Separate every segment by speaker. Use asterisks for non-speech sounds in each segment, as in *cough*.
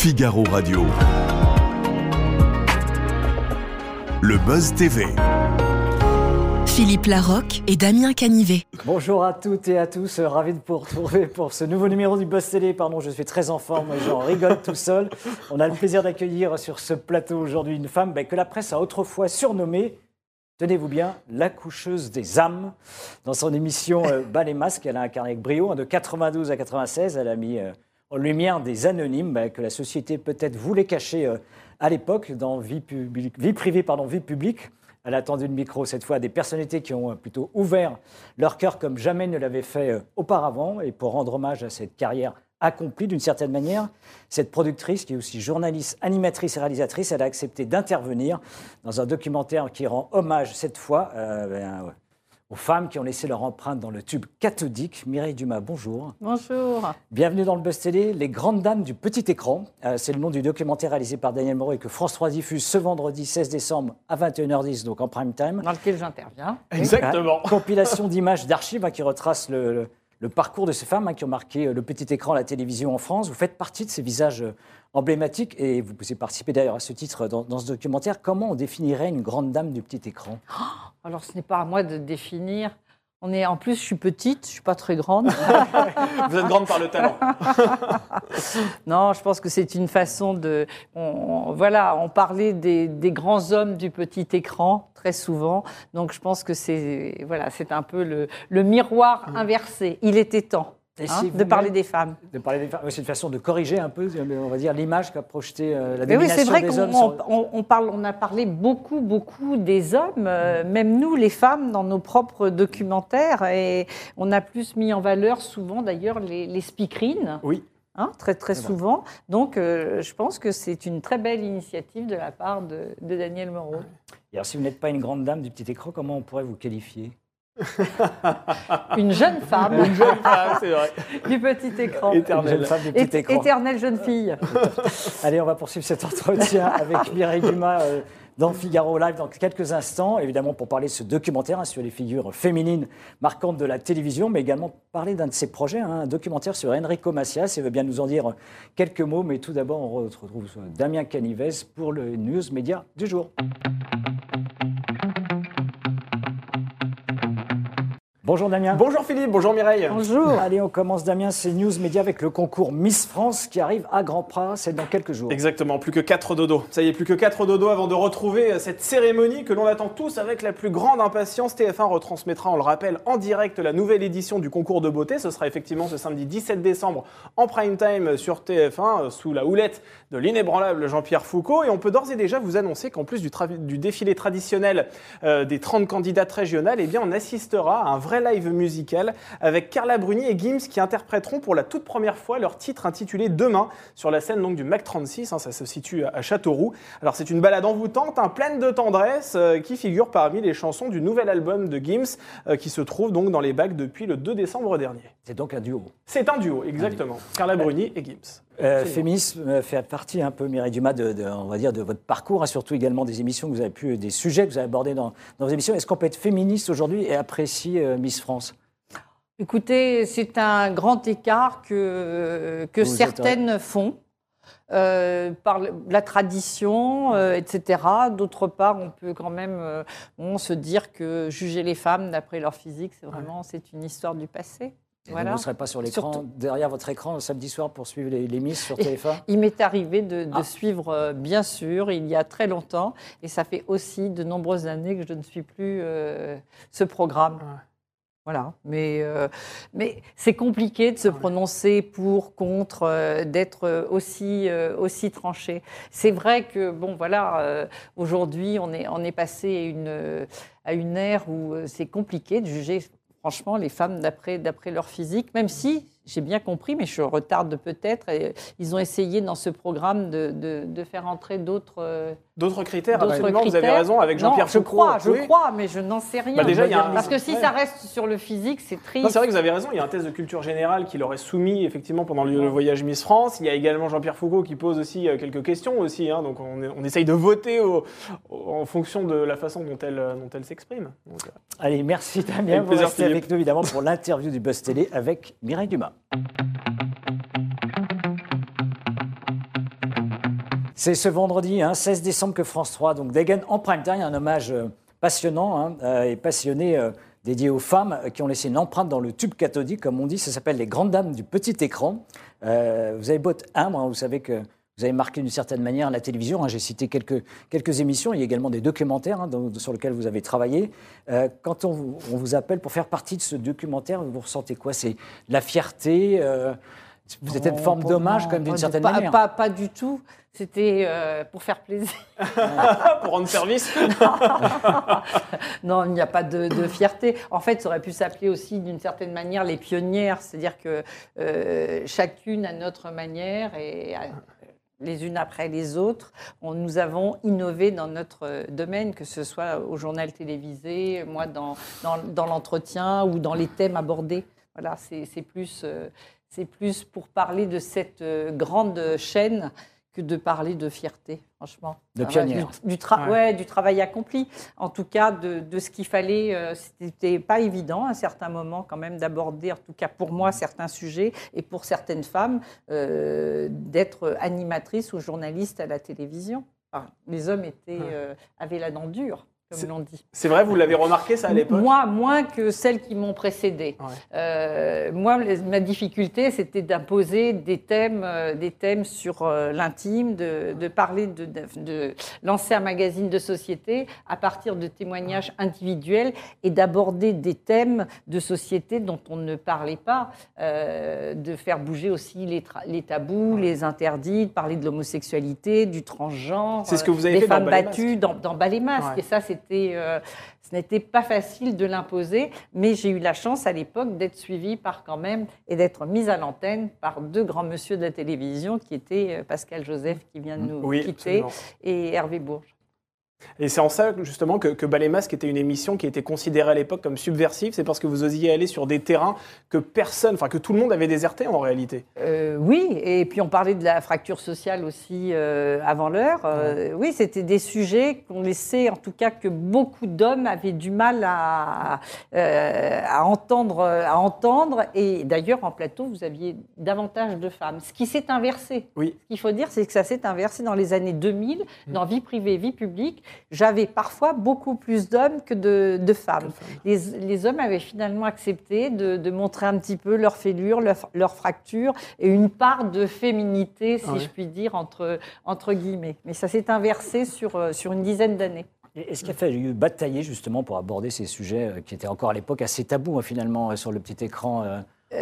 Speaker 1: Figaro Radio. Le Buzz TV.
Speaker 2: Philippe Larocque et Damien Canivet.
Speaker 3: Bonjour à toutes et à tous, ravi de vous retrouver pour ce nouveau numéro du Buzz Télé. Pardon, je suis très en forme et j'en rigole tout seul. On a le plaisir d'accueillir sur ce plateau aujourd'hui une femme ben, que la presse a autrefois surnommée, tenez-vous bien, la coucheuse des âmes. Dans son émission euh, Bas les masques, elle a incarné avec brio, hein, de 92 à 96, elle a mis euh, en lumière des anonymes ben, que la société peut-être voulait cacher euh, à l'époque dans vie, publique, vie privée, pardon, vie publique. Elle a tendu le micro cette fois à des personnalités qui ont euh, plutôt ouvert leur cœur comme jamais ne l'avaient fait euh, auparavant. Et pour rendre hommage à cette carrière accomplie d'une certaine manière, cette productrice, qui est aussi journaliste, animatrice et réalisatrice, elle a accepté d'intervenir dans un documentaire qui rend hommage cette fois euh, ben, aux femmes qui ont laissé leur empreinte dans le tube cathodique. Mireille Dumas, bonjour.
Speaker 4: Bonjour.
Speaker 3: Bienvenue dans le Buzz Télé, Les Grandes Dames du Petit Écran. Euh, c'est le nom du documentaire réalisé par Daniel Moreau et que France 3 diffuse ce vendredi 16 décembre à 21h10, donc en prime time.
Speaker 4: Dans lequel j'interviens.
Speaker 5: Exactement.
Speaker 3: Une compilation d'images d'archives hein, qui retrace le, le- le parcours de ces femmes hein, qui ont marqué euh, le petit écran, la télévision en France. Vous faites partie de ces visages euh, emblématiques et vous avez participé d'ailleurs à ce titre dans, dans ce documentaire. Comment on définirait une grande dame du petit écran?
Speaker 4: Alors, ce n'est pas à moi de définir. On est, en plus, je suis petite, je suis pas très grande. *laughs*
Speaker 5: Vous êtes grande par le talent. *laughs*
Speaker 4: non, je pense que c'est une façon de. on- on- voilà, on parlait des, des grands hommes du petit écran très souvent. Donc, je pense que c'est voilà, c'est un peu le, le miroir inversé. Il était temps hein,
Speaker 3: si
Speaker 4: de parler des femmes.
Speaker 3: de parler des femmes. C'est une façon de corriger un peu, on va dire, l'image qu'a projetée euh, la
Speaker 4: Mais oui,
Speaker 3: domination
Speaker 4: c'est vrai qu'on
Speaker 3: sur-
Speaker 4: on- on parle, on a parlé beaucoup, beaucoup des hommes, euh, même nous, les femmes, dans nos propres documentaires, et on a plus mis en valeur souvent d'ailleurs les, les speakerines,
Speaker 5: Oui.
Speaker 4: hein, très très souvent. Donc, euh, je pense que c'est une très belle initiative de la part de, de Daniel Moreau.
Speaker 3: Et alors, si vous n'êtes pas une grande dame du petit écran, comment on pourrait vous qualifier? *laughs*
Speaker 4: Une jeune femme
Speaker 5: Une jeune femme, c'est vrai. *laughs*
Speaker 4: du petit écran.
Speaker 3: Une
Speaker 5: Éternelle.
Speaker 3: jeune femme du petit
Speaker 4: É-
Speaker 3: écran.
Speaker 4: éternelle jeune fille. *laughs*
Speaker 3: Allez, on va poursuivre cet entretien avec Mireille Dumas euh, dans Figaro Live dans quelques instants, évidemment pour parler de ce documentaire hein, sur les figures féminines marquantes de la télévision, mais également parler d'un de ses projets, hein, un documentaire sur Enrico Macias. Il veut bien nous en dire quelques mots, mais tout d'abord, on retrouve Damien Canives pour le News Média du jour. Bonjour Damien.
Speaker 5: Bonjour Philippe, bonjour Mireille.
Speaker 4: Bonjour.
Speaker 3: Allez, on commence Damien, c'est News Média avec le concours Miss France qui arrive à grands pas, c'est dans quelques jours.
Speaker 5: Exactement, plus que 4 dodos. Ça y est, plus que 4 dodos avant de retrouver euh, cette cérémonie que l'on attend tous avec la plus grande impatience. TF1 retransmettra, on le rappelle, en direct la nouvelle édition du concours de beauté. Ce sera effectivement ce samedi 17 décembre en prime time sur TF1 euh, sous la houlette de l'inébranlable Jean-Pierre Foucault. Et on peut d'ores et déjà vous annoncer qu'en plus du défilé traditionnel euh, des 30 candidates régionales, eh bien, on assistera à un vrai live musical avec Carla Bruni et Gims qui interpréteront pour la toute première fois leur titre intitulé Demain sur la scène donc du Mac 36. hein, ça se situe à Châteauroux. Alors c'est une balade envoûtante, hein, pleine de tendresse, euh, qui figure parmi les chansons du nouvel album de Gims euh, qui se trouve donc dans les bacs depuis le 2 décembre dernier.
Speaker 3: C'est donc un duo.
Speaker 5: C'est un duo, exactement. Carla Bruni et Gims.
Speaker 3: Euh, féminisme euh, fait partie un peu, Mireille Dumas, de, de- on va dire, de votre parcours, hein, surtout également des émissions que vous avez pu, des sujets que vous avez abordés dans, dans vos émissions. Est-ce qu'on peut être féministe aujourd'hui et apprécier euh, Miss France?
Speaker 4: Écoutez, c'est un grand écart que, que
Speaker 3: Vous êtes
Speaker 4: certaines font. euh, par la tradition, euh, etc. D'autre part, on peut quand même euh, bon, se dire que juger les femmes d'après leur physique, c'est vraiment c'est une histoire du passé.
Speaker 3: Et
Speaker 4: Voilà.
Speaker 3: Vous ne serez pas sur l'écran,
Speaker 4: Surtout-
Speaker 3: derrière votre écran, le samedi soir pour suivre les, les Miss sur TF1
Speaker 4: Il m'est arrivé de, de
Speaker 3: Ah.
Speaker 4: suivre, euh, bien sûr, il y a très longtemps, et ça fait aussi de nombreuses années que je ne suis plus euh, ce programme. Voilà, mais, euh, mais c'est compliqué de se prononcer pour, contre, euh, d'être aussi, euh, aussi tranché. C'est vrai que, bon, voilà, euh, aujourd'hui, on est, on est passé à une, à une ère où c'est compliqué de juger, franchement, les femmes d'après leur physique, même si j'ai bien compris, mais je retarde peut-être. Ils ont essayé dans ce programme de, faire entrer d'autres.
Speaker 5: D'autres critères,
Speaker 4: d'autres
Speaker 5: absolument, vous avez raison, avec
Speaker 4: Non,
Speaker 5: Jean-Pierre
Speaker 4: je
Speaker 5: Foucault.
Speaker 4: crois, je
Speaker 5: Oui.
Speaker 4: crois, mais je n'en sais rien.
Speaker 5: Bah, déjà, il y a un-
Speaker 4: Parce que si
Speaker 5: Ouais.
Speaker 4: ça reste sur le physique, c'est triste.
Speaker 5: C'est vrai que vous avez raison. Il y a un test de culture générale qui leur est soumis effectivement pendant le, voyage Miss France. Il y a également Jean-Pierre Foucault qui pose aussi euh, quelques questions aussi. hein. donc on, est- on essaye de voter au- au- en fonction de la façon dont elle, euh, dont elle s'exprime. Euh,
Speaker 3: Allez, merci Damien. Vous restez avec nous évidemment pour l'interview du Buzz Télé avec Mireille Dumas. C'est ce vendredi, hein, 16 décembre, que France 3, donc dégaine en prime time un hommage euh, passionnant hein, euh, et passionné euh, dédié aux femmes qui ont laissé une empreinte dans le tube cathodique, comme on dit. Ça s'appelle les grandes dames du petit écran. Vous avez beau être humble, hein, vous savez que vous avez marqué d'une certaine manière la télévision. hein. J'ai cité quelques, émissions. Il y a également des documentaires hein, sur lesquels vous avez travaillé. Quand on, vous- on vous appelle pour faire partie de ce documentaire, vous ressentez quoi? C'est de la fierté Vous êtes une forme d'hommage, quand même, d'une certaine
Speaker 4: pas,
Speaker 3: manière.
Speaker 4: Pas, pas du tout. C'était euh, pour faire plaisir. *laughs*
Speaker 5: pour rendre service. *laughs*
Speaker 4: Non, il n'y a pas de, de fierté. En fait, ça aurait pu s'appeler aussi d'une certaine manière les pionnières, c'est-à-dire que euh, chacune à notre manière et à- les unes après les autres, on- nous avons innové dans notre euh, domaine, que ce soit au journal télévisé, moi dans, dans, dans l'entretien ou dans les thèmes abordés. Voilà, c'est c'est plus, euh, c'est plus pour parler de cette euh, grande chaîne que de parler de fierté, franchement.
Speaker 3: De
Speaker 4: du-
Speaker 3: pionnière.
Speaker 4: Du, tra-
Speaker 5: Ouais.
Speaker 4: ouais, du travail accompli. En tout cas, de, de ce qu'il fallait. euh, C'était pas évident à un certain moment, quand même, d'aborder, en tout cas pour moi, certains sujets et pour certaines femmes, euh, d'être animatrice ou journaliste à la télévision. Enfin, les hommes étaient, euh, avaient la dent dure, comme l'on dit.
Speaker 5: C'est vrai, vous l'avez remarqué ça à l'époque
Speaker 4: Moi, moins que celles qui m'ont précédée.
Speaker 5: Ouais.
Speaker 4: Euh, moi, ma difficulté, c'était d'imposer des thèmes, euh, des thèmes sur euh, l'intime, de, de parler, de, lancer un magazine de société à partir de témoignages individuels et d'aborder des thèmes de société dont on ne parlait pas, euh, de faire bouger aussi les, tabous, les interdits, de parler de l'homosexualité, du transgenre,
Speaker 5: C'est ce que vous avez
Speaker 4: des
Speaker 5: fait
Speaker 4: femmes battues dans, dans.
Speaker 5: Ouais.
Speaker 4: Et ça, c'était, euh, ce n'était pas facile de l'imposer, mais j'ai eu la chance à l'époque d'être suivie par quand même et d'être mise à l'antenne par deux grands monsieur de la télévision qui étaient euh, Pascal Joseph qui vient de nous
Speaker 5: Oui,
Speaker 4: quitter
Speaker 5: absolument.
Speaker 4: et Hervé Bourges.
Speaker 5: Et c'est en ça justement que, que Ballet Masque était une émission qui était considérée à l'époque comme subversive. C'est parce que vous osiez aller sur des terrains que personne, enfin que tout le monde avait déserté en réalité.
Speaker 4: Euh, oui, et puis on parlait de la fracture sociale aussi euh, avant l'heure. Euh, Oui, c'était des sujets qu'on laissait, en tout cas que beaucoup d'hommes avaient du mal à, à, entendre, à entendre. Et d'ailleurs, en plateau, vous aviez davantage de femmes. Ce qui s'est inversé.
Speaker 5: Oui.
Speaker 4: Ce qu'il faut dire, c'est que ça s'est inversé dans les années 2000, dans vie privée, vie publique. J'avais parfois beaucoup plus d'hommes que de, de femmes. Les, les hommes avaient finalement accepté de, de montrer un petit peu leur fêlure, leur, leur fracture et une part de féminité, si
Speaker 5: Ah ouais.
Speaker 4: je puis dire, entre, entre guillemets. Mais ça s'est inversé sur, euh, sur une dizaine d'années.
Speaker 3: Est-ce qu'il a fallu batailler justement pour aborder ces sujets euh, qui étaient encore à l'époque assez tabous hein, finalement euh, sur le petit écran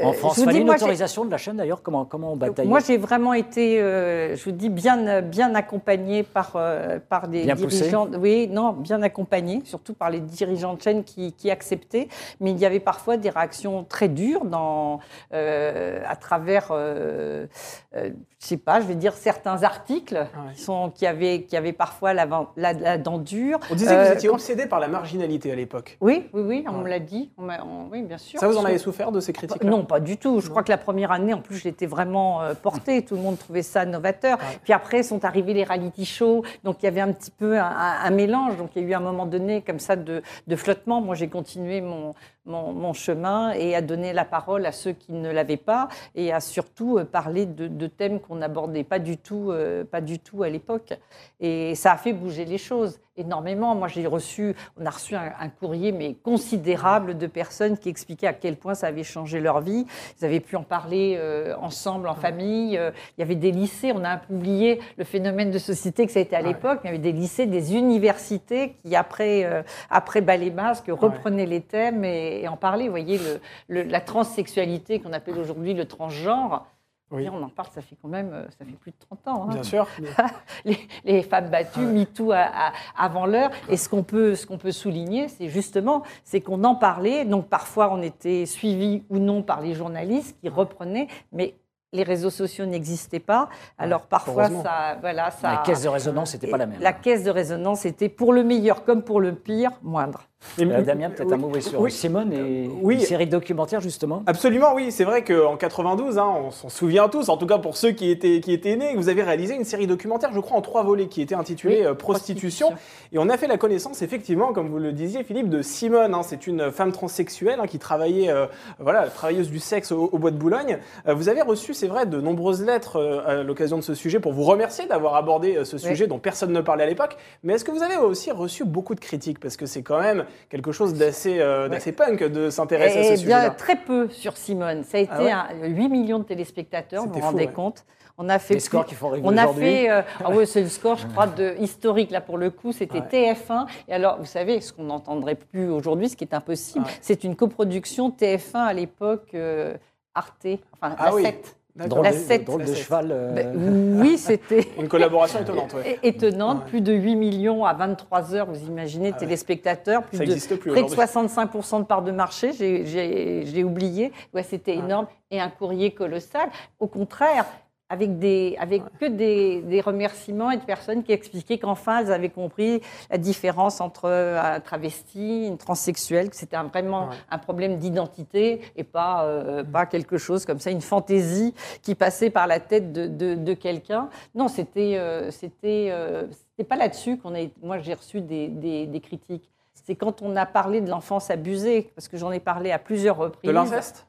Speaker 3: en France
Speaker 4: je vous
Speaker 3: Fallait
Speaker 4: dis,
Speaker 3: une autorisation de la chaîne d'ailleurs comment, comment on bataillait
Speaker 4: Moi, j'ai vraiment été, euh, je vous dis, bien, bien accompagnée par, euh, par des
Speaker 3: Bien
Speaker 4: dirigeants. Oui, non, bien accompagnée, surtout par les dirigeants de chaîne qui, qui acceptaient. Mais il y avait parfois des réactions très dures dans, euh, à travers, euh, euh, je sais pas, je vais dire certains articles
Speaker 5: Ouais.
Speaker 4: qui, sont, qui, avaient, qui avaient parfois la, la, la dent dure.
Speaker 5: On disait que
Speaker 4: Euh,
Speaker 5: vous étiez
Speaker 4: quand-
Speaker 5: obsédé par la marginalité à l'époque.
Speaker 4: Oui, oui, oui, on
Speaker 5: Ouais.
Speaker 4: me l'a dit. On oui, bien sûr.
Speaker 5: Ça, vous en avez souffert de ces critiques
Speaker 4: non, pas du tout. Je crois que la première année, en plus, je l'étais vraiment euh, portée. Tout le monde trouvait ça novateur.
Speaker 5: Ouais.
Speaker 4: Puis après, sont arrivés les reality shows. Donc, il y avait un petit peu un, un- un mélange. Donc, il y a eu un moment donné comme ça de, de flottement. Moi, j'ai continué mon, mon, mon chemin et à donner la parole à ceux qui ne l'avaient pas et à surtout euh, parler de, de thèmes qu'on n'abordait pas du tout, euh, pas du tout à l'époque. Et ça a fait bouger les choses énormément. Moi, j'ai reçu, on a reçu un, un courrier mais considérable de personnes qui expliquaient à quel point ça avait changé leur vie. Ils avaient pu en parler euh, ensemble, en famille. Euh, il y avait des lycées. On a un peu oublié le phénomène de société que ça a été à
Speaker 5: Ouais.
Speaker 4: l'époque. Il y avait des lycées, des universités qui après après Ballet Masque reprenaient les thèmes et, et en parlaient. Vous voyez le, le- la transsexualité qu'on appelle aujourd'hui le transgenre.
Speaker 5: Oui.
Speaker 4: On en parle, ça fait quand même, euh, ça fait plus de 30 ans. hein
Speaker 5: Bien sûr. *laughs*
Speaker 4: les, les femmes battues, MeToo à- à- avant l'heure. Et ce qu'on peut, ce qu'on peut souligner, c'est justement, c'est qu'on en parlait. Donc parfois, on était suivi ou non par les journalistes qui reprenaient, mais les réseaux sociaux n'existaient pas. Alors parfois, ça, voilà, ça.
Speaker 3: La caisse de résonance n'était pas la même.
Speaker 4: La caisse de résonance était pour le meilleur comme pour le pire moindre.
Speaker 5: Mais-
Speaker 3: Euh, Damien, peut-être un mot oui, sur
Speaker 5: oui.
Speaker 3: Simone et une série documentaire justement.
Speaker 5: Absolument, oui. C'est vrai qu'en 92, hein, on s'en souvient tous, en tout cas pour ceux qui étaient, qui étaient nés, vous avez réalisé une série documentaire, je crois, en trois volets, qui était intitulée euh, Prostitution. Et on a fait la connaissance, effectivement, comme vous le disiez, Philippe, de Simone. hein. C'est une femme transsexuelle hein, qui travaillait, euh, voilà, travailleuse du sexe au, au Bois de Boulogne. Euh, vous avez reçu, c'est vrai, de nombreuses lettres euh, à l'occasion de ce sujet pour vous remercier d'avoir abordé ce sujet dont personne ne parlait à l'époque. Mais est-ce que vous avez aussi reçu beaucoup de critiques? Parce que c'est quand même quelque chose d'assez euh, punk de s'intéresser à ce sujet-là.
Speaker 4: très peu sur Simone. Ça a été
Speaker 5: Ah ouais
Speaker 4: un- 8 millions de téléspectateurs, vous vous rendez
Speaker 5: ouais.
Speaker 4: compte On a fait
Speaker 3: Les scores qui font
Speaker 4: On a fait, euh, ah ouais, c'est le score, je crois, *laughs* de, historique là pour le coup, c'était
Speaker 3: Ouais.
Speaker 4: TF1. Et alors, vous savez, ce qu'on n'entendrait plus aujourd'hui, ce qui est impossible,
Speaker 5: Ouais.
Speaker 4: c'est une coproduction TF1 à l'époque, euh, Arte, enfin
Speaker 5: Ah
Speaker 4: la
Speaker 5: oui.
Speaker 4: 7.
Speaker 3: Drôle,
Speaker 4: La
Speaker 3: de,
Speaker 4: sept.
Speaker 3: drôle de cheval. euh,
Speaker 4: Ben, oui, c'était *laughs*
Speaker 5: Une collaboration étonnante, ouais.
Speaker 4: étonnante.
Speaker 5: Ouais.
Speaker 4: Plus de 8 millions à 23 heures, vous imaginez,
Speaker 5: Ah
Speaker 4: téléspectateurs. Plus
Speaker 5: Ça
Speaker 4: de,
Speaker 5: n'existe plus
Speaker 4: près de
Speaker 5: aujourd'hui.
Speaker 4: 65% de part de marché, j'ai- j'ai j'ai oublié. Ouais, C'était
Speaker 5: Ouais.
Speaker 4: énorme. Et un courrier colossal. Au contraire, avec, des, avec que des, des remerciements et de personnes qui expliquaient qu'enfin, elles avaient compris la différence entre un travesti, une transsexuelle, que c'était vraiment
Speaker 5: Ouais.
Speaker 4: un problème d'identité et pas, euh, pas quelque chose comme ça, une fantaisie qui passait par la tête de, de- de quelqu'un. Non, c'était euh, c'était euh, pas là-dessus qu'on a. Moi, j'ai reçu des, des- des critiques. C'est quand on a parlé de l'enfance abusée, parce que j'en ai parlé à plusieurs reprises.
Speaker 5: De l'inceste?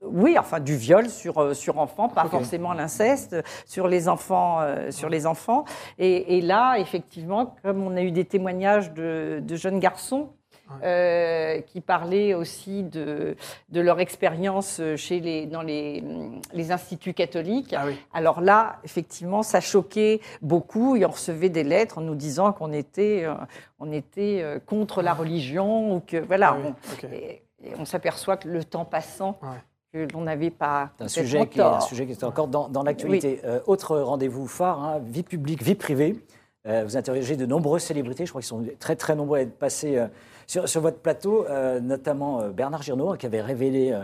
Speaker 4: Oui, enfin du viol sur, euh, sur enfants, pas forcément l'inceste, sur les enfants. euh, sur les enfants. Et, et là, effectivement, comme on a eu des témoignages de, de jeunes garçons euh, qui parlaient aussi de, de leur expérience chez les, dans les, les instituts catholiques,
Speaker 5: Ah oui.
Speaker 4: alors là, effectivement, ça choquait beaucoup et on recevait des lettres en nous disant qu'on était, euh, on était contre la religion ou que voilà.
Speaker 5: Ah oui,
Speaker 4: on- et on s'aperçoit que le temps passant, que l'on n'avait pas
Speaker 3: un sujet, qui est, un
Speaker 4: tort.
Speaker 3: sujet qui est encore dans, dans l'actualité. Euh, autre rendez-vous phare, hein, vie publique, vie privée. Euh, vous interrogez de nombreuses célébrités, je crois qu'ils sont très très nombreux à être passés euh, sur, sur votre plateau, notamment Bernard Giraud, hein, qui avait révélé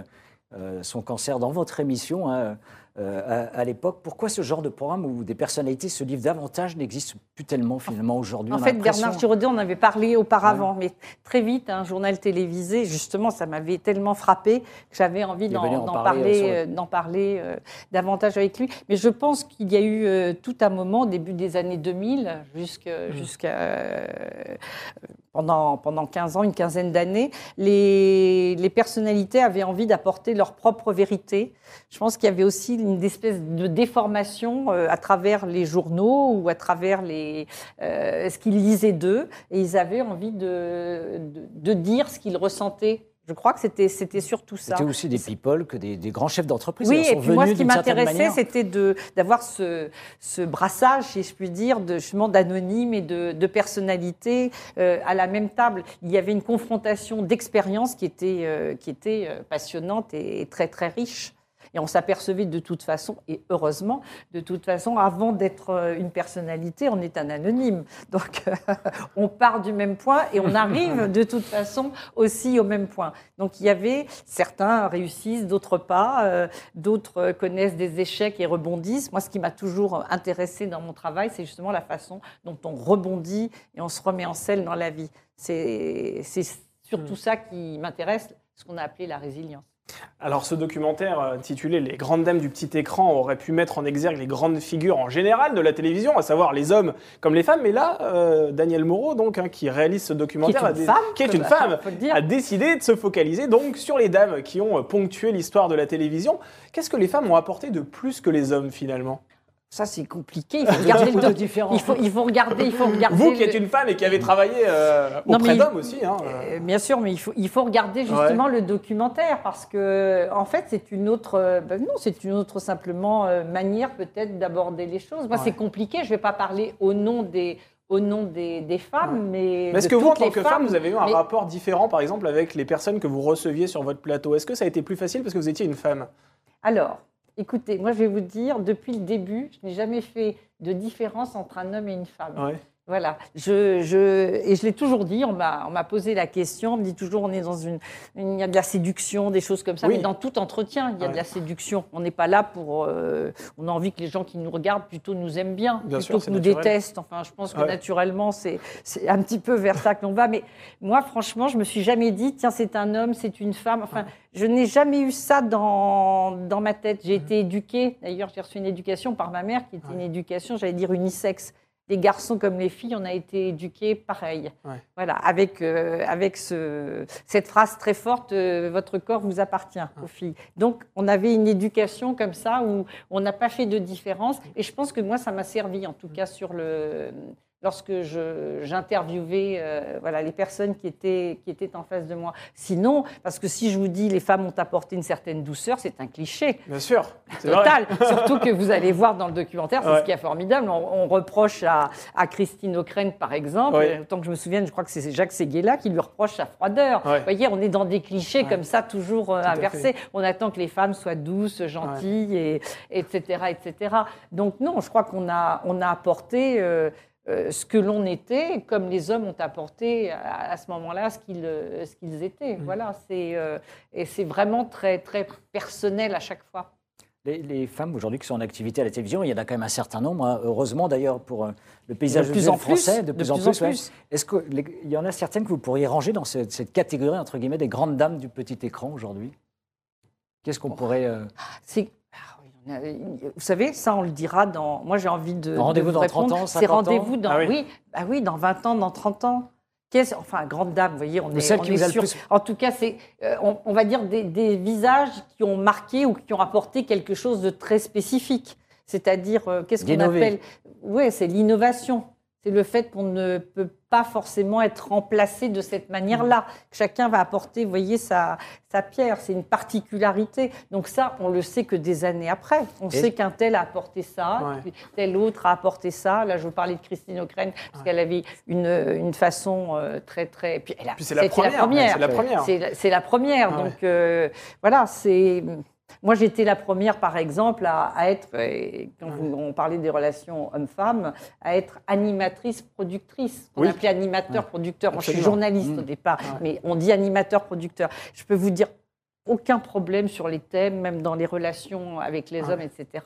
Speaker 3: son cancer dans votre émission hein, euh, à, à l'époque. Pourquoi ce genre de programme où des personnalités se livrent davantage n'existe plus tellement finalement aujourd'hui?
Speaker 4: En fait, Bernard Giraudot, on avait parlé auparavant, mais très vite, un journal télévisé, justement, ça m'avait tellement frappé que j'avais envie d'en
Speaker 3: en
Speaker 4: d'en
Speaker 3: parler,
Speaker 4: parler,
Speaker 3: euh, le-
Speaker 4: euh, parler euh, davantage avec lui. Mais je pense qu'il y a eu euh, tout un moment, début des années 2000, jusque- jusqu'à euh, pendant, pendant 15 ans, une quinzaine d'années, les, les personnalités avaient envie d'apporter leur propre vérité. Je pense qu'il y avait aussi une espèce de déformation euh, à travers les journaux ou à travers les, euh, ce qu'ils lisaient d'eux, et ils avaient envie de, de, de dire ce qu'ils ressentaient. Je crois que c'était c'était surtout ça.
Speaker 3: C'était aussi des people que des, des grands chefs d'entreprise.
Speaker 4: Oui, et puis moi, ce qui m'intéressait, c'était de- d'avoir ce, ce brassage, si je puis dire, de, justement d'anonymes et de, de personnalités euh, à la même table. Il y avait une confrontation d'expériences qui était, euh, qui était passionnante et, et très, très riche. Et on s'apercevait de toute façon, et heureusement, de toute façon, avant d'être euh, une personnalité, on est un anonyme. Donc, *laughs* on part du même point et on arrive *laughs* de toute façon aussi au même point. Donc, il y avait certains réussissent, d'autres pas, euh, d'autres euh, connaissent des échecs et rebondissent. Moi, ce qui m'a toujours intéressé dans mon travail, c'est justement la façon dont on rebondit et on se remet en selle dans la vie. C'est c'est surtout ça qui m'intéresse, ce qu'on a appelé la résilience.
Speaker 5: Alors ce documentaire euh, intitulé Les grandes dames du petit écran aurait pu mettre en exergue les grandes figures en général de la télévision, à savoir les hommes comme les femmes. Mais là, euh, Daniel Moreau, donc, hein, qui réalise ce documentaire,
Speaker 4: Qui est
Speaker 5: a
Speaker 4: une femme,
Speaker 5: qui est une femme, *laughs* a décidé de se focaliser donc sur les dames qui ont euh, ponctué l'histoire de la télévision. Qu'est-ce que les femmes ont apporté de plus que les hommes finalement?
Speaker 4: Ça, c'est compliqué. Il faut regarder le
Speaker 3: de
Speaker 4: doc-
Speaker 3: différents.
Speaker 4: Il faut, il faut regarder, il faut regarder.
Speaker 5: Vous qui
Speaker 4: le-
Speaker 5: êtes une femme et qui avez travaillé euh, auprès d'hommes aussi. hein, euh.
Speaker 4: Euh, Bien sûr, mais il faut, il faut regarder justement le documentaire parce que, en fait, c'est une autre, euh, ben non, c'est une autre simplement manière peut-être d'aborder les choses. Moi,
Speaker 5: Ouais.
Speaker 4: c'est compliqué. Je vais pas parler au nom des, au nom des, des femmes, mais
Speaker 5: Mais est-ce que vous, en tant que femme, vous avez eu un
Speaker 4: mais-
Speaker 5: rapport différent, par exemple, avec les personnes que vous receviez sur votre plateau? Est-ce que ça a été plus facile parce que vous étiez une femme?
Speaker 4: Alors, écoutez, moi, je vais vous dire, depuis le début, je n'ai jamais fait de différence entre un homme et une femme. Voilà, je, je, et je l'ai toujours dit, on m'a on m'a posé la question, on me dit toujours on est dans une, une- il y a de la séduction, des choses comme ça,
Speaker 5: Oui.
Speaker 4: mais dans tout entretien, il y a de la séduction. On n'est pas là pour, euh, on a envie que les gens qui nous regardent plutôt nous aiment bien,
Speaker 5: Bien
Speaker 4: plutôt
Speaker 5: sûr,
Speaker 4: que nous
Speaker 5: naturel.
Speaker 4: détestent. Enfin, je pense que
Speaker 5: Ouais.
Speaker 4: naturellement, c'est c'est un petit peu vers ça que l'on va. Mais moi, franchement, je me suis jamais dit, tiens, c'est un homme, c'est une femme. Enfin, je n'ai jamais eu ça dans, dans ma tête. J'ai été éduquée, d'ailleurs, j'ai reçu une éducation par ma mère qui était une éducation, j'allais dire unisexe. Les garçons comme les filles, on a été éduqués pareil.
Speaker 5: Ouais.
Speaker 4: Voilà, avec, euh, avec ce, cette phrase très forte, euh, votre corps vous appartient aux filles. Donc, on avait une éducation comme ça où on n'a pas fait de différence. Et je pense que moi, ça m'a servi, en tout cas, sur le, lorsque j'interviewais euh, voilà, les personnes qui étaient, qui étaient en face de moi. Sinon, parce que si je vous dis les femmes ont apporté une certaine douceur, c'est un cliché
Speaker 5: Bien sûr.
Speaker 4: total. Surtout que vous allez voir dans le documentaire, c'est
Speaker 5: Ouais.
Speaker 4: ce qui est formidable. On, on reproche à, à Christine O'Krent, par exemple,
Speaker 5: Ouais.
Speaker 4: autant que je me souvienne, je crois que c'est Jacques Séguéla qui lui reproche sa froideur.
Speaker 5: Ouais.
Speaker 4: Vous voyez, on est dans des clichés comme ça, toujours euh,
Speaker 5: Tout
Speaker 4: inversés. On attend que les femmes soient douces, gentilles, et, etc., etc. Donc non, je crois qu'on a, on a apporté euh, euh, ce que l'on était, comme les hommes ont apporté à, à ce moment-là ce qu'ils euh, ce qu'ils étaient. Voilà, c'est euh, et c'est vraiment très très personnel à chaque fois.
Speaker 3: Les, les femmes aujourd'hui qui sont en activité à la télévision, il y en a quand même un certain nombre, hein. heureusement d'ailleurs pour le paysage
Speaker 4: De plus en plus,
Speaker 3: français, de plus en plus.
Speaker 4: plus.
Speaker 3: Est-ce qu'il y en a certaines que vous pourriez ranger dans cette, cette catégorie, entre guillemets, des grandes dames du petit écran aujourd'hui? Qu'est-ce qu'on pourrait... euh,
Speaker 4: Vous savez, ça, on le dira dans. Moi, j'ai envie de.
Speaker 3: Rendez-vous
Speaker 4: de vous
Speaker 3: dans 30
Speaker 4: répondre.
Speaker 3: ans,
Speaker 4: C'est
Speaker 3: 50 ans
Speaker 4: rendez-vous dans.
Speaker 5: Ah oui.
Speaker 4: oui. bah oui, dans 20 ans, dans 30 ans. Qu'est-ce- Enfin, grande dame, vous voyez, on
Speaker 3: Mais
Speaker 4: est,
Speaker 3: celle
Speaker 4: on
Speaker 3: qui
Speaker 4: est
Speaker 3: vous a le
Speaker 4: sur-
Speaker 3: plus-
Speaker 4: En tout cas, c'est, euh, on, on va dire des, des visages qui ont marqué ou qui ont apporté quelque chose de très spécifique. C'est-à-dire, euh, qu'est-ce qu'on appelle Oui, c'est l'innovation. C'est le fait qu'on ne peut pas forcément être remplacé de cette manière-là. Chacun va apporter, vous voyez, sa, sa pierre. C'est une particularité. Donc ça, on le sait que des années après. On
Speaker 3: Et-
Speaker 4: sait qu'un tel a apporté ça,
Speaker 5: Ouais.
Speaker 4: tel autre a apporté ça. Là, je vous parlais de Christine O'Krent, parce qu'elle avait une, une façon euh, très, très... Puis, elle a,
Speaker 5: Puis c'est la première, c'est la première.
Speaker 4: C'est la- première.
Speaker 5: Ah ouais.
Speaker 4: Donc euh, voilà, c'est. Moi, j'étais la première, par exemple, à, à être, quand vous- on parlait des relations hommes-femmes, à être animatrice-productrice. On
Speaker 5: Oui.
Speaker 4: appelait animateur-producteur. Moi, je suis journaliste
Speaker 3: Mm.
Speaker 4: au départ,
Speaker 5: Ouais.
Speaker 4: mais on dit animateur-producteur. Je peux vous dire, aucun problème sur les thèmes, même dans les relations avec les
Speaker 5: Ouais.
Speaker 4: hommes, etc.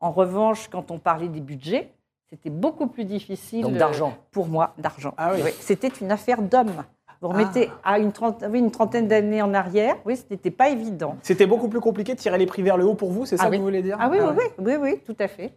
Speaker 4: En revanche, quand on parlait des budgets, c'était beaucoup plus difficile.
Speaker 3: Donc
Speaker 4: euh,
Speaker 3: d'argent.
Speaker 4: Pour moi, d'argent.
Speaker 5: Ah oui.
Speaker 4: C'était une affaire d'hommes. Vous remettez à une, oui, trentaine d'années en arrière, oui, ce n'était pas évident.
Speaker 5: C'était beaucoup plus compliqué de tirer les prix vers le haut pour vous, c'est ça
Speaker 4: Ah
Speaker 5: que
Speaker 4: oui.
Speaker 5: vous voulez dire?
Speaker 4: Ah oui, oui,
Speaker 5: ouais.
Speaker 4: oui, oui, oui, tout à fait.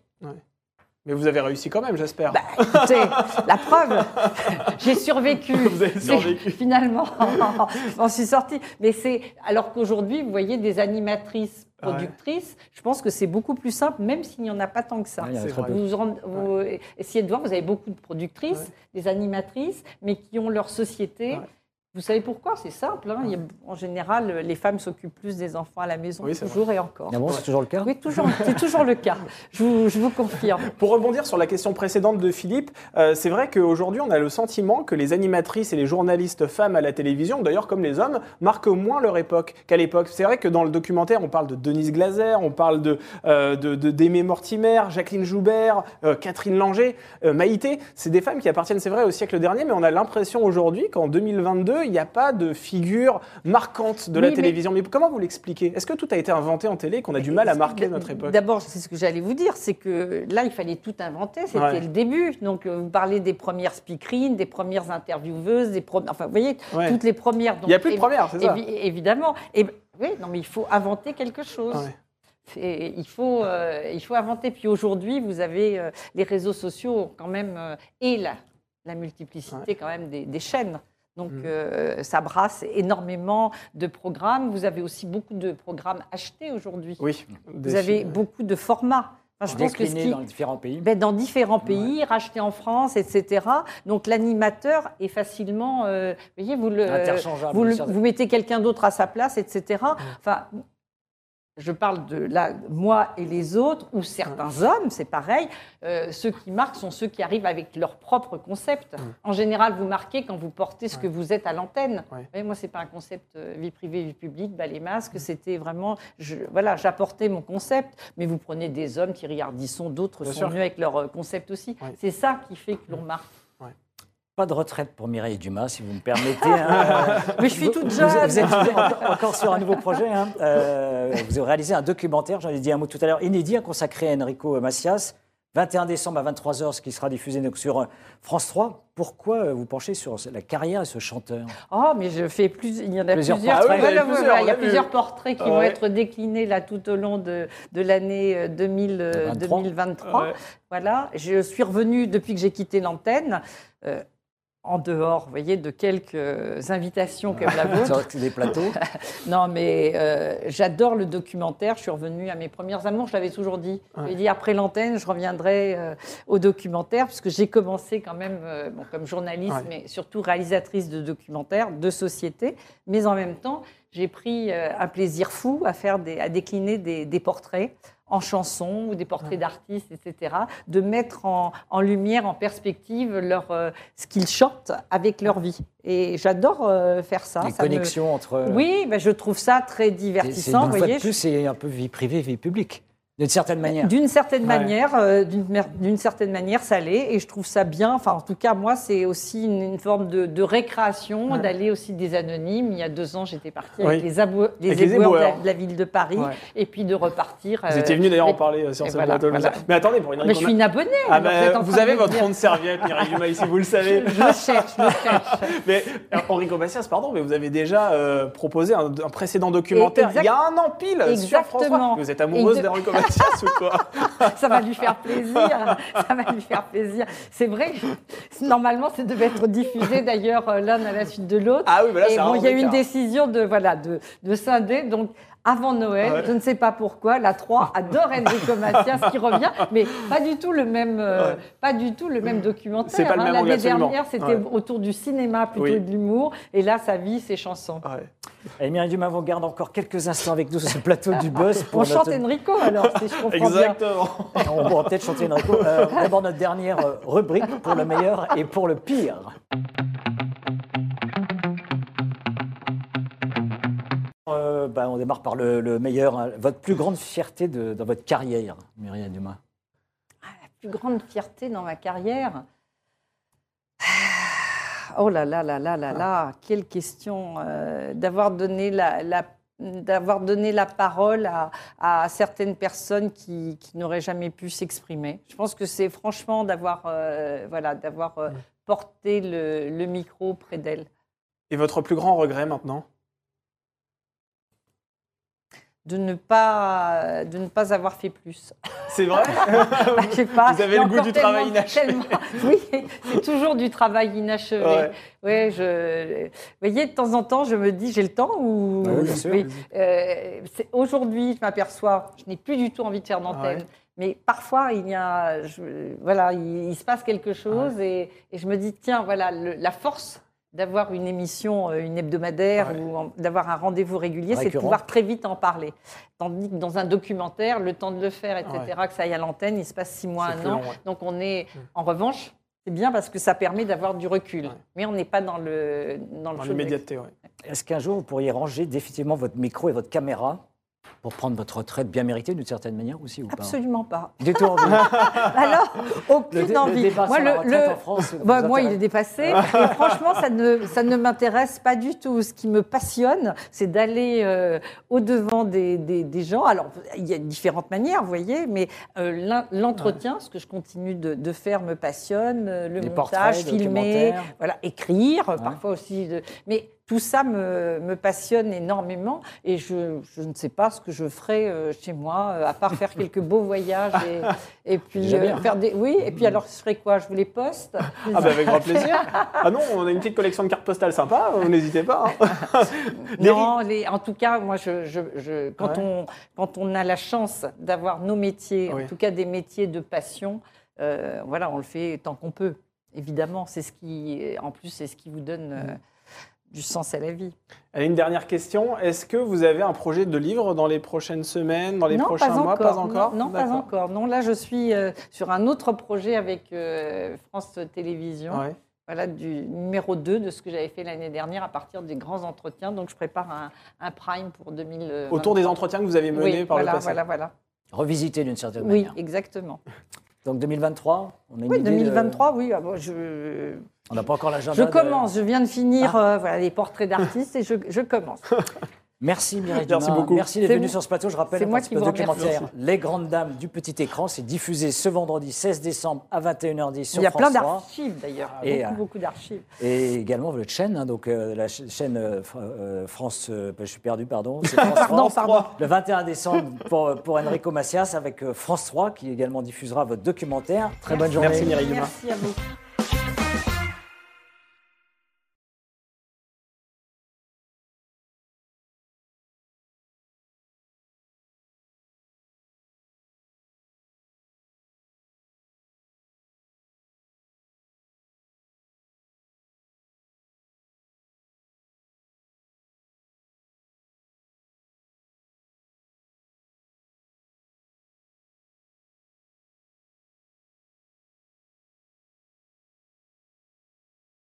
Speaker 5: Mais vous avez réussi quand même, j'espère.
Speaker 4: Bah, écoutez, la preuve, *laughs* j'ai survécu. *laughs*
Speaker 5: Vous avez survécu.
Speaker 4: Finalement, *laughs* je m'en suis sortie. Mais c'est alors qu'aujourd'hui, vous voyez des animatrices,
Speaker 5: Ouais.
Speaker 4: productrices. Je pense que c'est beaucoup plus simple, même s'il n'y en a pas tant que ça.
Speaker 3: Ouais.
Speaker 4: Vous, vous rend- vous essayez de voir, vous avez beaucoup de productrices,
Speaker 5: Ouais.
Speaker 4: des animatrices, mais qui ont leur société. Vous savez pourquoi? C'est simple. hein. Il y a- en général, les femmes s'occupent plus des enfants à la maison,
Speaker 5: Oui,
Speaker 4: toujours et encore.
Speaker 3: Ah bon, c'est toujours le cas?
Speaker 4: Oui, toujours, c'est toujours le cas. Je vous, je vous confirme. *laughs*
Speaker 5: Pour rebondir sur la question précédente de Philippe, euh, c'est vrai qu'aujourd'hui, on a le sentiment que les animatrices et les journalistes femmes à la télévision, d'ailleurs comme les hommes, marquent moins leur époque qu'à l'époque. C'est vrai que dans le documentaire, on parle de Denise Glaser, on parle de euh, de- de- d'Aimé Mortimer, Jacqueline Joubert, euh, Catherine Langer, euh, Maïté. C'est des femmes qui appartiennent, c'est vrai, au siècle dernier, mais on a l'impression aujourd'hui qu'en 2022, il n'y a pas de figure marquante de la
Speaker 4: Oui,
Speaker 5: télévision. Mais comment vous l'expliquez? Est-ce que tout a été inventé en télé qu'on a du mal à marquer notre époque?
Speaker 4: D'abord, c'est ce que j'allais vous dire, c'est que là, il fallait tout inventer, c'était
Speaker 5: Ouais.
Speaker 4: le début. Donc, euh, vous parlez des premières speakerines, des premières intervieweuses, des premières, enfin, vous voyez,
Speaker 5: Ouais.
Speaker 4: toutes les premières.
Speaker 5: Il n'y a plus de
Speaker 4: évi-
Speaker 5: première, c'est ça?
Speaker 4: évi- Évidemment. Et oui, non, mais il faut inventer quelque chose.
Speaker 5: Ouais.
Speaker 4: Il faut, euh, il faut inventer. Puis aujourd'hui, vous avez euh, les réseaux sociaux quand même euh, et la, la multiplicité quand même des, des chaînes. Donc
Speaker 5: Mm.
Speaker 4: euh, ça brasse énormément de programmes. Vous avez aussi beaucoup de programmes achetés aujourd'hui.
Speaker 5: Oui.
Speaker 4: Vous avez beaucoup de formats. Enfin, je pense que qui-
Speaker 3: dans les différents pays.
Speaker 4: ben, dans différents pays, rachetés en France, etc. Donc l'animateur est facilement, euh, vous voyez, vous le,
Speaker 3: Interchangeable,
Speaker 4: vous, le- vous mettez quelqu'un d'autre à sa place, etc. Enfin, je parle de là, moi et les autres, ou certains hommes, c'est pareil. euh, ceux qui marquent sont ceux qui arrivent avec leur propre concept. En général, vous marquez quand vous portez ce que vous êtes à l'antenne.
Speaker 5: Ouais.
Speaker 4: Moi, c'est pas un concept euh, vie privée, vie publique, bah, les masques. C'était vraiment, je, voilà, j'apportais mon concept. Mais vous prenez des hommes, Thierry Ardisson, d'autres sont
Speaker 5: sûr.
Speaker 4: venus avec leur euh, concept aussi.
Speaker 5: Ouais.
Speaker 4: C'est ça qui fait que l'on marque.
Speaker 3: Pas de retraite pour Mireille Dumas, si vous me permettez. *laughs* hein.
Speaker 4: Mais je suis toute jeune.
Speaker 3: Vous, êtes encore, encore sur un nouveau projet. hein. Euh, vous avez réalisé un documentaire, j'en ai dit un mot tout à l'heure, inédit, hein, consacré à Enrico Macias. 21 décembre à 23h, ce qui sera diffusé donc sur euh, France 3. Pourquoi euh, vous penchez sur la carrière de ce chanteur?
Speaker 4: Oh, mais je fais plus. Il y en a
Speaker 3: Plusieurs
Speaker 4: plusieurs.
Speaker 3: portraits.
Speaker 5: Ah oui,
Speaker 4: Voilà, voilà, il y a plusieurs portraits qui
Speaker 5: Ah
Speaker 4: vont
Speaker 5: ouais.
Speaker 4: être déclinés là tout au long de, de l'année euh, 2000, euh,
Speaker 3: 23.
Speaker 4: 2023.
Speaker 5: Ouais.
Speaker 4: Voilà. Je suis revenue depuis que j'ai quitté l'antenne. euh, en dehors, vous voyez, de quelques invitations comme la *laughs* vôtre.
Speaker 3: sur des plateaux *laughs*
Speaker 4: Non, mais euh, j'adore le documentaire. Je suis revenue à mes premières amours. Je l'avais toujours dit.
Speaker 5: Ouais.
Speaker 4: J'ai dit après l'antenne, je reviendrai euh, au documentaire parce que j'ai commencé quand même euh, bon, comme journaliste,
Speaker 5: Ouais.
Speaker 4: mais surtout réalisatrice de documentaires, de société. Mais en même temps, j'ai pris un plaisir fou à faire des, à décliner des, des portraits en chansons ou des portraits d'artistes, etc., de mettre en, en lumière, en perspective leur, euh, ce qu'ils chantent avec leur vie. Et j'adore euh, faire ça.
Speaker 3: Des
Speaker 4: Ça me-
Speaker 3: entre.
Speaker 4: oui, ben, je trouve ça très divertissant.
Speaker 3: une
Speaker 4: vous
Speaker 3: fois
Speaker 4: voyez,
Speaker 3: de plus, c'est un peu vie privée, vie publique, d'une certaine manière.
Speaker 4: d'une certaine
Speaker 5: Ouais.
Speaker 4: manière, euh, d'une certaine manière, ça l'est, et je trouve ça bien. Enfin, en tout cas, moi, c'est aussi une, une forme de, de récréation,
Speaker 5: Ouais.
Speaker 4: d'aller aussi des anonymes. Il y a deux ans, j'étais partie
Speaker 5: Oui.
Speaker 4: avec les, abou- les
Speaker 5: Avec les
Speaker 4: éboueurs de la,
Speaker 5: éboueurs.
Speaker 4: de la ville de Paris,
Speaker 5: Ouais.
Speaker 4: et puis de repartir.
Speaker 5: Vous
Speaker 4: euh,
Speaker 5: étiez venu d'ailleurs en parler euh, sur
Speaker 4: et
Speaker 5: ce
Speaker 4: voilà,
Speaker 5: je. Mais attendez, pour une
Speaker 4: Mais je suis une abonnée.
Speaker 5: Ah bah,
Speaker 4: vous train
Speaker 5: avez votre fond de serviette, Mireille Dumas, ici, vous le *laughs* savez.
Speaker 4: Je le cherche, je le cherche. *laughs*
Speaker 5: Mais Enrico Macias, pardon, mais vous avez déjà euh, proposé un, un précédent documentaire il y a un an pile sur France 3.
Speaker 4: Exactement.
Speaker 5: Vous êtes amoureuse
Speaker 4: Et de-
Speaker 5: ou quoi *laughs*
Speaker 4: ça va lui faire plaisir. Ça va lui faire plaisir. C'est vrai. Normalement, ça devait être diffusé d'ailleurs euh, l'un à la suite de l'autre.
Speaker 5: Ah oui, mais là, c'est
Speaker 4: bon, il y a eu une décision de voilà de, de scinder. Donc avant Noël,
Speaker 5: Ouais.
Speaker 4: je ne sais pas pourquoi, la 3 adore Enrico *laughs* Macias qui revient, mais pas du tout le même, euh,
Speaker 5: Ouais.
Speaker 4: pas du tout le même documentaire.
Speaker 5: C'est pas le
Speaker 4: hein. L'année dernière, c'était
Speaker 5: Ouais.
Speaker 4: autour du cinéma plutôt
Speaker 5: Oui.
Speaker 4: de l'humour, et là, sa vie, ses chansons.
Speaker 3: Et Mireille Dumas, on garde encore quelques instants avec nous sur ce plateau du Buzz. Pour
Speaker 4: On chante
Speaker 3: notre-
Speaker 4: Enrico alors, si je comprends bien.
Speaker 5: Exactement. *laughs*
Speaker 3: On va peut-être chanter Enrico. Euh, D'abord notre dernière rubrique pour le meilleur et pour le pire. Euh, bah, on démarre par le, le meilleur. hein. Votre plus grande fierté de- dans votre carrière, Myriam Dumas
Speaker 4: plus grande fierté dans ma carrière Oh là là là là là là, quelle question euh, d'avoir donné la, la- d'avoir donné la parole à, à certaines personnes qui, qui n'auraient jamais pu s'exprimer. Je pense que c'est franchement d'avoir euh, voilà, d'avoir euh, porté le, le micro près d'elles.
Speaker 5: Et votre plus grand regret maintenant?
Speaker 4: De ne pas, de ne pas avoir fait plus.
Speaker 5: C'est vrai *laughs*
Speaker 4: Je sais pas,
Speaker 5: Vous avez le goût du travail inachevé.
Speaker 4: tellement- Oui, c'est toujours du travail inachevé.
Speaker 5: Ouais.
Speaker 4: Ouais, je... Vous voyez, de temps en temps, je me dis, j'ai le temps ou...
Speaker 3: Oui, bien sûr.
Speaker 4: Euh, c'est- Aujourd'hui, je m'aperçois, je n'ai plus du tout envie de faire d'antenne.
Speaker 5: Ouais.
Speaker 4: Mais parfois, il y a, je- voilà, il, il se passe quelque chose et, et je me dis, tiens, voilà, le- la force d'avoir une émission, euh, une hebdomadaire
Speaker 5: Ouais.
Speaker 4: ou d'avoir un rendez-vous régulier, c'est de pouvoir très vite en parler. Tandis que dans un documentaire, le temps de le faire, etc., que ça aille à l'antenne, il se passe six mois, un an.
Speaker 5: long, ouais.
Speaker 4: Donc on est, en revanche, c'est bien parce que ça permet d'avoir du recul.
Speaker 5: Ouais.
Speaker 4: Mais on n'est pas dans le dans le
Speaker 5: Dans l'immédiateté, ouais.
Speaker 3: Est-ce qu'un jour vous pourriez ranger définitivement votre micro et votre caméra pour prendre votre retraite bien méritée d'une certaine manière aussi ou pas
Speaker 4: Absolument pas.
Speaker 3: Du tout envie.
Speaker 4: Alors, aucune
Speaker 3: le
Speaker 4: envie. Moi, le- le-
Speaker 3: en France.
Speaker 4: Bah, moi, il est dépassé. *laughs* Et franchement, ça ne, ça ne m'intéresse pas du tout. Ce qui me passionne, c'est d'aller euh, au-devant des, des- des gens. Alors, il y a différentes manières, vous voyez, mais euh, l'entretien, ce que je continue de, de faire, me passionne. euh, Le
Speaker 3: Les
Speaker 4: montage, filmer, voilà, écrire, parfois aussi. de- mais tout ça me, me passionne énormément et je, je ne sais pas ce que je ferai euh, chez moi, euh, à part faire *laughs* quelques beaux voyages et, et puis euh, faire des. Oui, et puis alors, je ferai quoi? Je vous les poste?
Speaker 5: Ah bah avec grand plaisir. Ah non, on a une petite collection de cartes postales sympa, n'hésitez pas. hein. *laughs*
Speaker 4: Non, les- en tout cas, moi, je, je- je- quand,
Speaker 5: Ouais.
Speaker 4: on, quand on a la chance d'avoir nos métiers,
Speaker 5: Oui.
Speaker 4: en tout cas des métiers de passion, euh, voilà, on le fait tant qu'on peut. Évidemment, c'est ce qui, en plus, c'est ce qui vous donne euh, du sens à la vie.
Speaker 5: Allez, une dernière question. Est-ce que vous avez un projet de livre dans les prochaines semaines, dans les
Speaker 4: non,
Speaker 5: pas mois
Speaker 4: encore.
Speaker 5: Pas encore
Speaker 4: Non, non, pas encore. Non, là, je suis euh, sur un autre projet avec euh, France Télévisions.
Speaker 5: Ouais.
Speaker 4: Voilà, du numéro 2 de ce que j'avais fait l'année dernière à partir des grands entretiens. Donc, je prépare un, un prime pour 2000.
Speaker 5: Autour des entretiens que vous avez menés
Speaker 4: oui,
Speaker 5: par
Speaker 4: voilà,
Speaker 5: le passé.
Speaker 4: Voilà, voilà.
Speaker 3: Revisiter d'une certaine
Speaker 4: Oui,
Speaker 3: manière.
Speaker 4: exactement.
Speaker 3: Donc 2023, on a une
Speaker 4: Oui,
Speaker 3: idée de-
Speaker 4: 2023, oui. ah bon, je,
Speaker 3: On n'a pas encore l'agenda.
Speaker 4: je
Speaker 3: de-
Speaker 4: commence, je viens de finir
Speaker 3: Ah.
Speaker 4: euh, voilà, les portraits d'artistes et je, je commence. *laughs*
Speaker 3: Merci Mireille
Speaker 5: Merci
Speaker 3: Dumas.
Speaker 5: beaucoup.
Speaker 3: Merci d'être
Speaker 4: moi-
Speaker 3: sur ce plateau. Je rappelle le
Speaker 4: moi qui
Speaker 3: principe
Speaker 4: vous remercie.
Speaker 3: documentaire Les Grandes Dames du Petit Écran. C'est diffusé ce vendredi 16 décembre à 21h10 sur
Speaker 4: Il y a plein
Speaker 3: France 3.
Speaker 4: d'archives d'ailleurs, beaucoup,
Speaker 3: euh,
Speaker 4: beaucoup d'archives.
Speaker 3: Et également votre chaîne, hein, donc euh, la ch- chaîne euh, euh, France. euh, je suis perdu, pardon. C'est *laughs* France 3.
Speaker 4: Non, pardon.
Speaker 3: Le 21 décembre pour, pour Enrico Macias avec euh, France 3 qui également diffusera votre documentaire. Très bonne journée.
Speaker 5: Merci Mireille Dumas.
Speaker 4: Merci à vous.